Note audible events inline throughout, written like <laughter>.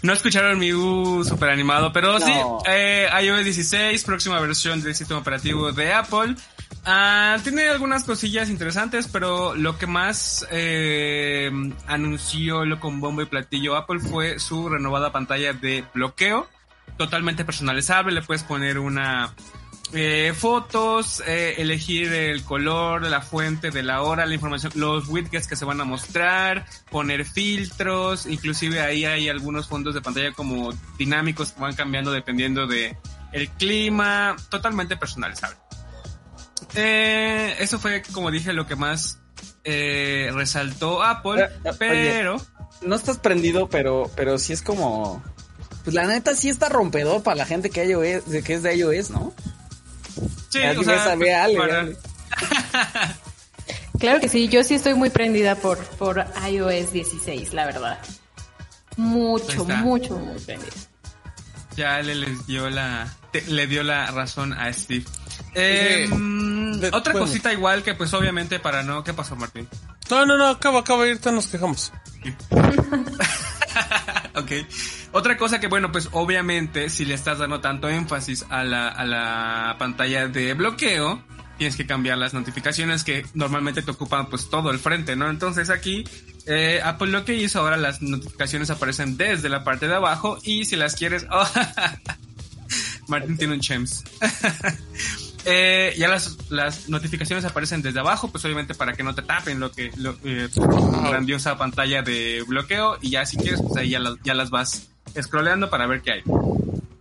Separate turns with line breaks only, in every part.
No escucharon mi U super animado, pero sí, eh, iOS 16, próxima versión del sistema operativo de Apple. Ah, tiene algunas cosillas interesantes, pero lo que más eh, anunció lo con bombo y platillo Apple fue su renovada pantalla de bloqueo, totalmente personalizable. Le puedes poner una eh, fotos, eh, elegir el color, la fuente de la hora, la información, los widgets que se van a mostrar, poner filtros, inclusive ahí hay algunos fondos de pantalla como dinámicos que van cambiando dependiendo de el clima, totalmente personalizable. Eh, eso fue, como dije, lo que más eh, resaltó Apple, eh, pero...
no estás prendido, pero, pero sí es como... Pues la neta sí está rompedor para la gente que, que es de iOS, ¿no?
Sí, o sea, <laughs>
claro que sí, yo sí estoy muy prendida por, por iOS 16, la verdad. Mucho, mucho, muy prendida.
Ya le les dio la le dio la razón a Steve. Eh, otra cosita igual que pues obviamente para no... ¿Qué pasó Martín?
No, no, no, acaba, acaba, ahorita nos quejamos. <laughs>
ok. Otra cosa que bueno, pues obviamente si le estás dando tanto énfasis a la, a la pantalla de bloqueo, tienes que cambiar las notificaciones que normalmente te ocupan pues todo el frente, ¿no? Entonces aquí eh, Apple lo que hizo ahora las notificaciones aparecen desde la parte de abajo y si las quieres... <laughs> Martín tiene un chems. <laughs> Eh, ya las, las notificaciones aparecen desde abajo, pues obviamente para que no te tapen lo que lo, eh, grandiosa pantalla de bloqueo y ya si quieres pues ahí ya, ya las vas scrolleando para ver qué hay.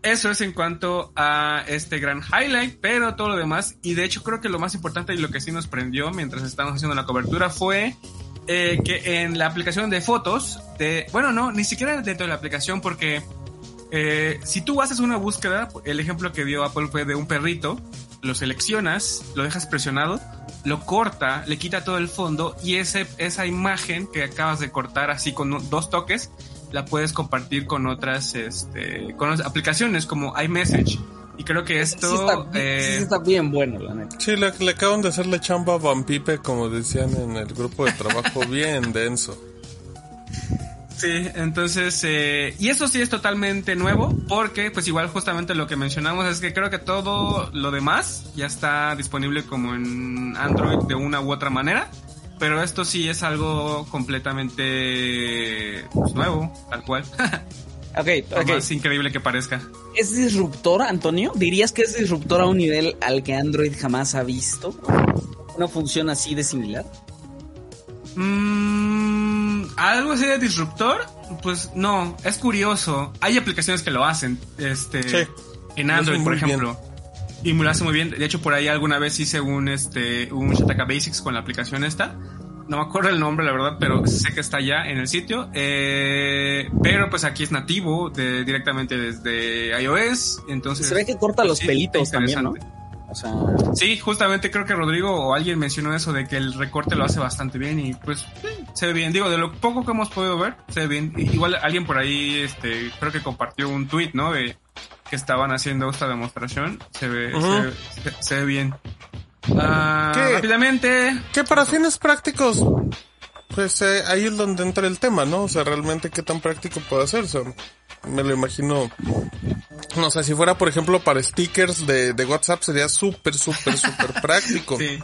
Eso es en cuanto a este gran highlight, pero todo lo demás, y de hecho creo que lo más importante y lo que sí nos prendió mientras estábamos haciendo la cobertura fue eh, que en la aplicación de fotos, de, bueno, no, ni siquiera dentro de la aplicación porque eh, si tú haces una búsqueda, el ejemplo que dio Apple fue de un perrito, lo seleccionas, lo dejas presionado, lo corta, le quita todo el fondo y ese, esa imagen que acabas de cortar así con dos toques, la puedes compartir con otras, este, con otras aplicaciones como iMessage. Y creo que esto...
Sí está, bien bueno, la neta.
Sí, le, le acaban de hacerle chamba a Vampipe, como decían en el grupo de trabajo, <laughs> bien denso.
Sí, entonces, eh, y eso sí es totalmente nuevo, porque pues igual justamente lo que mencionamos es que creo que todo lo demás ya está disponible como en Android de una u otra manera, pero esto sí es algo completamente pues, nuevo, tal cual. <laughs>
Ok, ok.
Es increíble que parezca.
¿Es disruptor, Antonio? ¿Dirías que es disruptor a un nivel al que Android jamás ha visto? ¿Una función así de similar?
Mmm, algo así de disruptor, pues no, es curioso. Hay aplicaciones que lo hacen, este, en Android, por ejemplo. Y me lo hace muy bien. De hecho, por ahí alguna vez hice un, este, un Shataka Basics con la aplicación esta. No me acuerdo el nombre, la verdad, pero sé que está ya en el sitio. Eh, pero pues aquí es nativo de, directamente desde iOS. Entonces.
Se ve que corta los pelitos también, ¿no?
Sí, justamente creo que Rodrigo o alguien mencionó eso de que el recorte lo hace bastante bien y pues se ve bien. Digo, de lo poco que hemos podido ver, se ve bien. Igual alguien por ahí, este, creo que compartió un tweet, ¿no? De que estaban haciendo esta demostración. Se ve, se, ve bien. Ah, rápidamente.
Que para fines prácticos, pues eh, ahí es donde entra el tema, ¿no? O sea, realmente qué tan práctico puede hacerse. Me lo imagino no sé, si fuera, por ejemplo, para stickers de, de WhatsApp sería súper, súper, <laughs> súper práctico. Sí.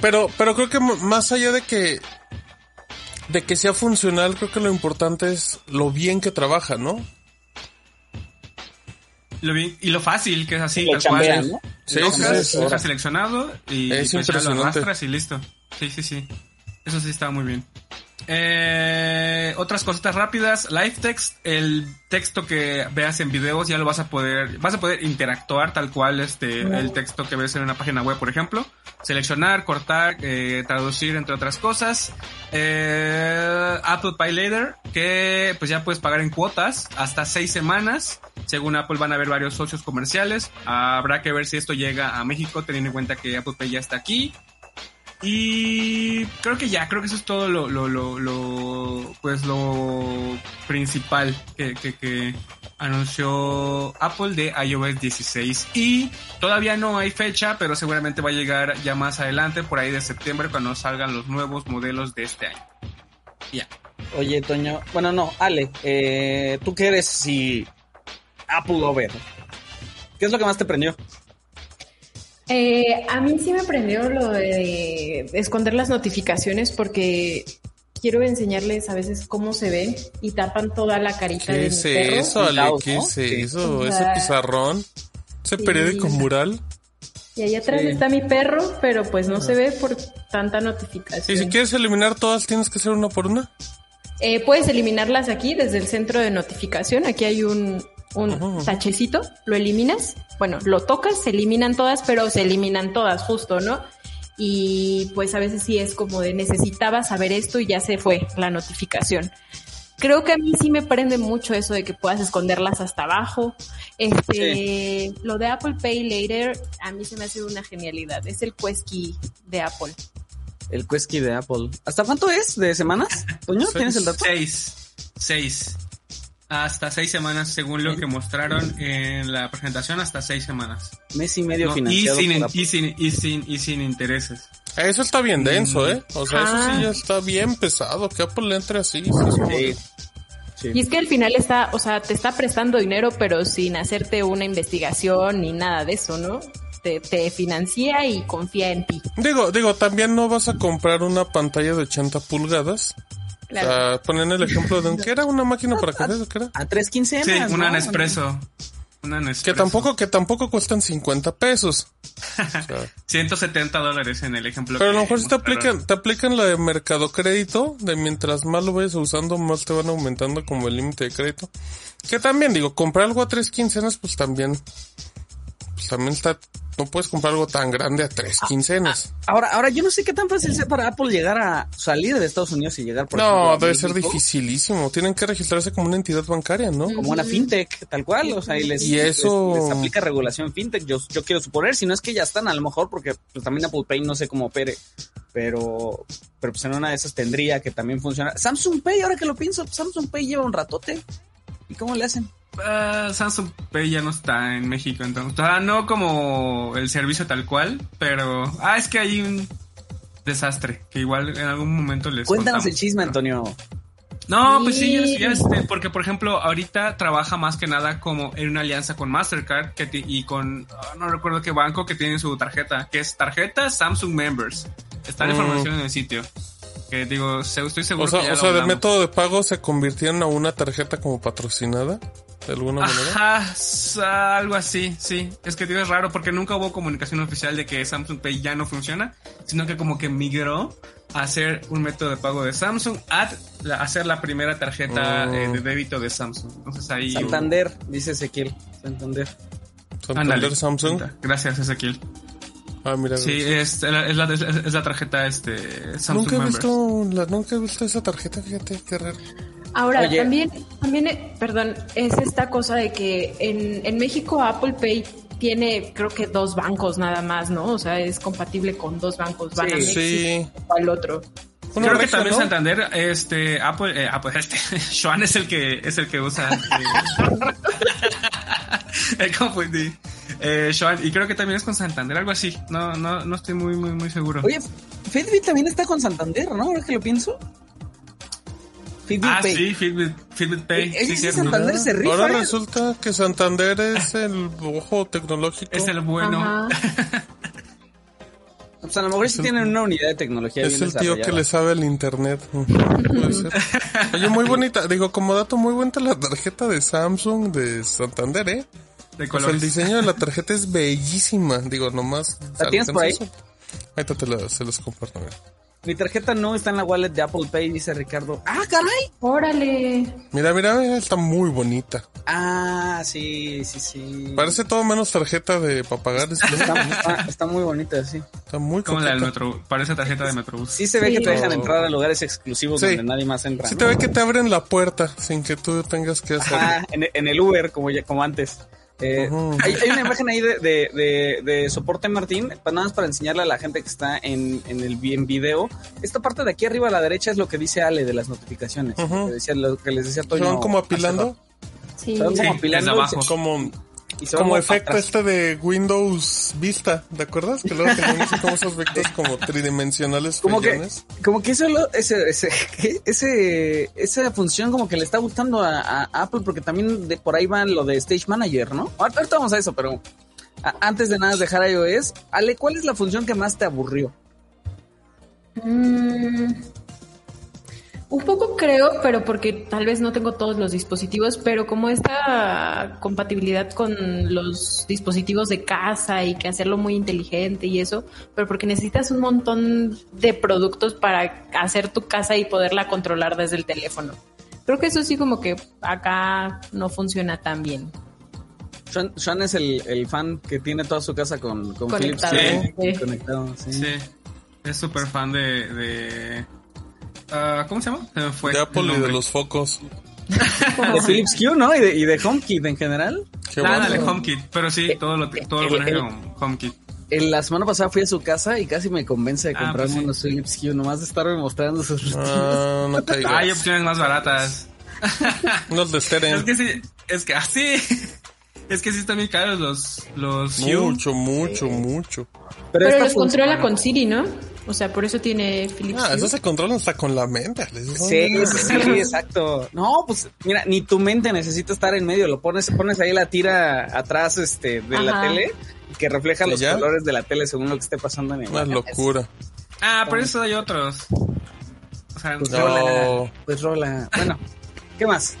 Pero, pero creo que más allá de que, de que sea funcional, creo que lo importante es lo bien que trabaja, ¿no?
Lo bien, y lo fácil que es así,
tal cual. ¿no?
Sí, sí, sí, seleccionado y es pues ya lo arrastras y listo. Sí, sí, sí. Eso sí estaba muy bien. Eh, otras cositas rápidas, live text, el texto que veas en videos ya lo vas a poder, vas a poder interactuar tal cual este, el texto que ves en una página web, por ejemplo. Seleccionar, cortar, eh, traducir, entre otras cosas. Eh, Apple Pay Later, que pues ya puedes pagar en cuotas hasta seis semanas. Según Apple van a haber varios socios comerciales. Habrá que ver si esto llega a México, teniendo en cuenta que Apple Pay ya está aquí. Y creo que ya, creo que eso es todo lo, lo, lo, pues lo principal que, anunció Apple de iOS 16. Y todavía no hay fecha, pero seguramente va a llegar ya más adelante, por ahí de septiembre, cuando salgan los nuevos modelos de este año. Ya.
Oye, Toño, bueno, no, Ale, eh, ¿tú qué eres si Apple Lover? ¿Qué es lo que más te prendió?
Eh, a mí sí me prendió lo de esconder las notificaciones porque quiero enseñarles a veces cómo se ven y tapan toda la carita
¿Qué
de
es eso, Ale? ¿Qué es eso? ¿Ese pizarrón? ¿Ese periódico mural?
Y ahí atrás está mi perro, pero pues no se ah. ve por tanta notificación.
Y si quieres eliminar todas, tienes que hacer una por una.
Eh, puedes eliminarlas aquí desde el centro de notificación. Aquí hay un, un tachecito, lo eliminas. Bueno, lo tocas, se eliminan todas, pero se eliminan todas justo, ¿no? Y pues a veces sí es como de necesitaba saber esto y ya se fue la notificación. Creo que a mí sí me prende mucho eso de que puedas esconderlas hasta abajo. Este, lo de Apple Pay Later a mí se me hace una genialidad. Es el Quest Key de Apple.
El Quest Key de Apple. ¿Hasta cuánto es de semanas? <laughs> Toño, ¿tienes el dato?
Seis. Seis. Hasta seis semanas, según lo que mostraron en la presentación, hasta seis semanas.
Mes y medio financiado.
Y sin, y sin, y sin, y sin intereses.
Eso está bien denso, ¿eh? O sea, eso sí ah. ya está bien pesado. Que Apple le entre así.
Sí. Y es que al final está, o sea, te está prestando dinero, pero sin hacerte una investigación ni nada de eso, ¿no? Te, te, financia y confía en ti.
Digo, digo, también no vas a comprar una pantalla de 80 pulgadas Claro. O el ejemplo de un que era una máquina para café, ¿qué era?
A 315
Sí, una Nespresso. Una
Nespresso. Que tampoco, que tampoco cuestan 50 pesos. <laughs>
170 dólares en el ejemplo.
Pero a lo mejor si te aplican, te aplican la de mercado crédito, de mientras más lo vayas usando, más te van aumentando como el límite de crédito. Que también, digo, comprar algo a tres quincenas, pues también, pues también está no puedes comprar algo tan grande a tres ah, quincenas.
Ah, ahora, ahora yo no sé qué tan fácil sea para Apple llegar a salir de Estados Unidos y llegar
por No, debe ser dificilísimo. Tienen que registrarse como una entidad bancaria, ¿no?
Como una fintech, tal cual. O sea, y les,
eso...
aplica regulación fintech. Yo, yo quiero suponer, si no es que ya están, a lo mejor, porque pues, también Apple Pay no sé cómo opere. Pero, pero pues en una de esas tendría que también funcionar. Samsung Pay, ahora que lo pienso, Samsung Pay lleva un ratote. ¿Y cómo le hacen?
Uh, Samsung Pay ya no está en México, entonces. O sea, no como el servicio tal cual, pero. Ah, es que hay un desastre que igual en algún momento les.
Cuéntanos el chisme, Antonio.
No, pues sí, ya, este, porque por ejemplo, ahorita trabaja más que nada como en una alianza con Mastercard que y con, ah, no recuerdo qué banco que tiene su tarjeta, que es tarjeta Samsung Members. Está la mm. información en el sitio. Que digo, estoy seguro
o sea,
que
O sea, del método de pago se convirtieron a una tarjeta como patrocinada de alguna manera.
Ajá, algo así, sí. Es que digo, es raro porque nunca hubo comunicación oficial de que Samsung Pay ya no funciona, sino que como que migró a hacer un método de pago de Samsung, a hacer la primera tarjeta eh, de oh. débito de Samsung. Entonces ahí.
Santander, dice Ezequiel. Santander.
Santander Samsung.
Gracias, Ezequiel.
Ah, mira.
Sí, es, la, es, la, es, la, tarjeta este, Samsung
nunca he, visto nunca he visto esa tarjeta, fíjate, qué raro.
Ahora, también, también, eh, perdón, es esta cosa de que en, en México Apple Pay tiene creo que dos bancos nada más, ¿no? O sea, es compatible con dos bancos. Van sí, sí. o al otro.
creo que también Santander, este, Apple, eh, Apple, <laughs> este, Joan es el que, es el que usa. Eh, confundí. <laughs> Eh, y creo que también es con Santander, algo así. No, no, no estoy muy, muy, muy seguro.
Oye, Fitbit también está con Santander, ¿no? Ahora que lo pienso.
Fitbit ah, sí, Fitbit, Pay.
sí, Santander se rifa.
Ahora resulta que Santander es el ojo tecnológico.
Es el bueno. <laughs>
Pues a lo mejor sí tienen una unidad de tecnología.
Es el tío que le sabe el internet. <laughs> Oye, muy bonita. Digo, como dato, muy bonita la tarjeta de Samsung de Santander, ¿eh? De o el diseño de la tarjeta es bellísima. Digo, nomás.
¿La tienes por ahí?
Ahí te se los comparto.
Mi tarjeta no está en la wallet de Apple Pay, dice Ricardo. ¡Ah, caray!
¡Órale!
Mira, mira, está muy bonita.
Ah, sí, sí, sí.
Parece todo menos tarjeta de para pagar.
Está, muy bonita, sí.
Está muy
Como la del Metro, parece tarjeta de Metrobús.
Sí se ve que te dejan entrar a lugares exclusivos donde nadie más entra.
Sí te ve que te abren la puerta sin que tú tengas que hacer.
Ah, en, en, el Uber, como, ya, como antes. Eh, hay, una imagen ahí de, soporte Martín, nada más para enseñarle a la gente que está en, el video. Esta parte de aquí arriba a la derecha es lo que dice Ale de las notificaciones. lo que les decía
¿Son como apilando?
Sí.
como apilando.
Como como efecto este de Windows Vista, ¿te acuerdas? Que luego teníamos como esos efectos como tridimensionales.
Como que, como que eso, ese, ese, <laughs> ese, esa función como que le está gustando a, Apple porque también de por ahí va lo de Stage Manager, ¿no? Ahorita vamos a eso, pero antes de nada dejar iOS, Ale, ¿cuál es la función que más te aburrió?
Mm, un poco creo, pero porque tal vez no tengo todos los dispositivos, pero como esta compatibilidad con los dispositivos de casa y que hacerlo muy inteligente y eso, pero porque necesitas un montón de productos para hacer tu casa y poderla controlar desde el teléfono. Creo que eso sí como que acá no funciona tan bien.
Sean, es el, fan que tiene toda su casa con, con Philips
conectado. Sí. Es súper fan de Ah, ¿Cómo se llama?
fue de Apple y de los focos.
de Philips Q, ¿no? Y de, y de HomeKit en general.
Nada de HomeKit, pero sí, eh, todo lo, todo lo el, con HomeKit.
En la semana pasada fui a su casa y casi me convence de ah, comprarme pues unos Philips Q, nomás de estarme mostrando sus
ah, no Hay opciones más baratas.
unos de Steren.
Es que sí, es que así. Es que sí están bien caros los, los
Mucho, mucho, mucho.
Pero, Pero los controla con Siri, ¿no? O sea, por eso tiene Philips.
Ah, eso se controla hasta con la mente.
Sí, sí, exacto. No, pues mira, ni tu mente necesita estar en medio. Lo pones, pones ahí la tira atrás este, de la tele que refleja los colores de la tele según lo que esté pasando en el
Una locura.
Ah, por eso hay otros. O sea,
pues rola. Pues rola. Bueno, ¿qué más?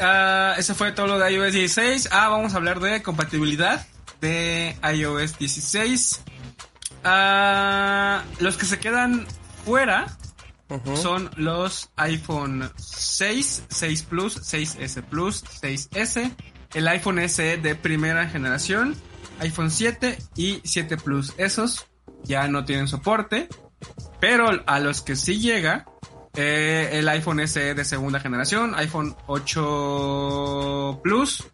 Ah, eso fue todo lo de iOS 16. Ah, vamos a hablar de compatibilidad de iOS 16. Ah, los que se quedan fuera son los iPhone 6, 6 Plus, 6S Plus, 6S, el iPhone SE de primera generación, iPhone 7 y 7 Plus. Esos ya no tienen soporte, pero a los que sí llega eh, el iPhone SE de segunda generación, iPhone 8 Plus,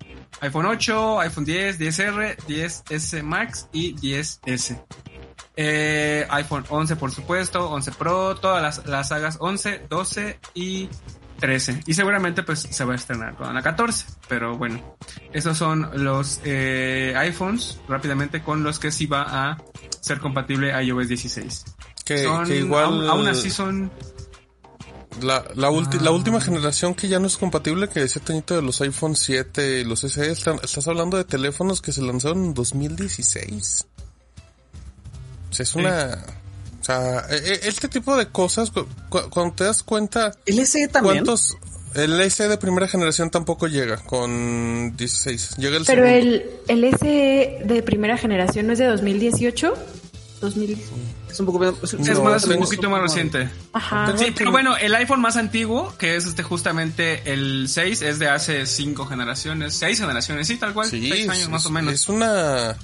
iPhone 8, iPhone 10, 10R, 10S Max y 10S. Eh, iPhone 11, por supuesto, 11 Pro, todas las, las sagas 11, 12 y 13. Y seguramente pues se va a estrenar con la 14. Pero bueno, esos son los eh, iPhones rápidamente con los que sí va a ser compatible iOS 16.
Que, igual...
Aún, así son...
La, la, la, última generación que ya no es compatible, que decía Toñito de los iPhone 7 y los SE, estás hablando de teléfonos que se lanzaron en 2016 es una... O sea, e, e, este tipo de cosas, cuando te das cuenta...
¿El SE también?
¿Cuántos...? El SE de primera generación tampoco llega con 16. Llega el
Pero el, el SE de primera generación no es de 2018. 2000.
Es un poco
es, más, un poquito más reciente. Ajá. Sí, pero bueno, el iPhone más antiguo, que es este justamente el 6, es de hace 5 generaciones, 6 generaciones, sí, tal cual, 6 años más o menos.
Es una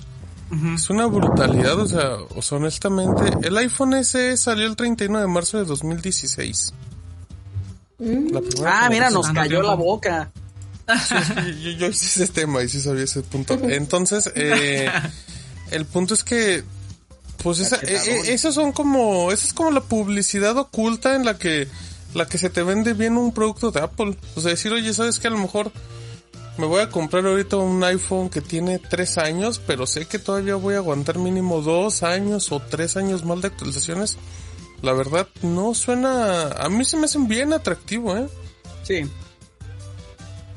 es una brutalidad, o sea, honestamente, el iPhone SE salió el 31 de marzo de 2016.
Mm. ah, mira, nos cayó la boca.
yo, hice ese tema y sí sabía ese punto. <laughs> Entonces, eh, el punto es que, pues esa, eh, eh, esos son como, esa es como la publicidad oculta en la que, la que se te vende bien un producto de Apple. O sea, decir, oye, sabes que a lo mejor me voy a comprar ahorita un iPhone que tiene tres años, pero sé que todavía voy a aguantar mínimo dos años o tres años más de actualizaciones. La verdad, no suena... A mí se me hacen bien atractivo, ¿eh?
Sí.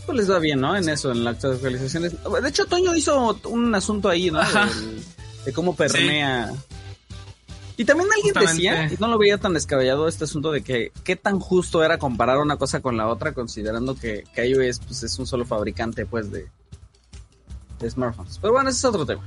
Pues les va bien, ¿no? En eso, en las actualizaciones. De hecho, Toño hizo un asunto ahí, ¿no? De, cómo permea... Y también alguien decía, y no lo veía tan descabellado, este asunto de que qué tan justo era comparar una cosa con la otra, considerando que, que iOS pues, es un solo fabricante pues de, de smartphones. Pero bueno, ese es otro tema.